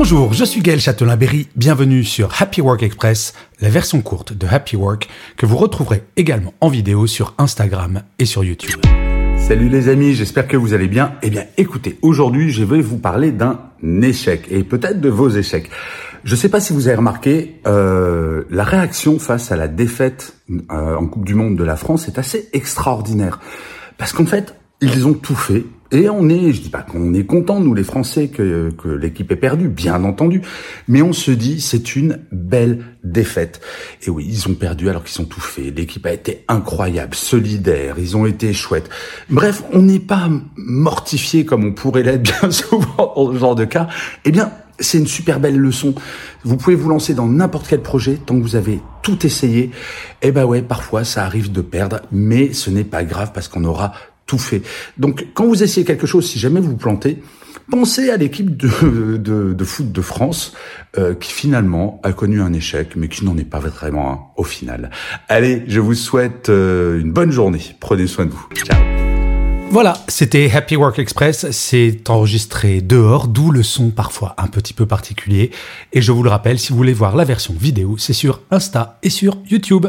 Bonjour, je suis Gaël Châtelain-Berry, bienvenue sur Happy Work Express, la version courte de Happy Work que vous retrouverez également en vidéo sur Instagram et sur YouTube. Salut les amis, j'espère que vous allez bien. Eh bien écoutez, aujourd'hui je vais vous parler d'un échec et peut-être de vos échecs. Je ne sais pas si vous avez remarqué, euh, la réaction face à la défaite euh, en Coupe du Monde de la France est assez extraordinaire. Parce qu'en fait, ils ont tout fait. Et on est, je dis pas qu'on est content, nous les Français, que, que l'équipe est perdue, bien entendu, mais on se dit c'est une belle défaite. Et oui, ils ont perdu alors qu'ils ont tout fait. L'équipe a été incroyable, solidaire, ils ont été chouettes. Bref, on n'est pas mortifié comme on pourrait l'être bien souvent dans ce genre de cas. Eh bien, c'est une super belle leçon. Vous pouvez vous lancer dans n'importe quel projet tant que vous avez tout essayé. Eh ben ouais, parfois ça arrive de perdre, mais ce n'est pas grave parce qu'on aura tout fait. Donc, quand vous essayez quelque chose, si jamais vous plantez, pensez à l'équipe de, de, de, foot de France euh, qui finalement a connu un échec, mais qui n'en est pas vraiment un au final. Allez, je vous souhaite euh, une bonne journée. Prenez soin de vous. Ciao. Voilà, c'était Happy Work Express. C'est enregistré dehors, d'où le son parfois un petit peu particulier. Et je vous le rappelle, si vous voulez voir la version vidéo, c'est sur Insta et sur YouTube.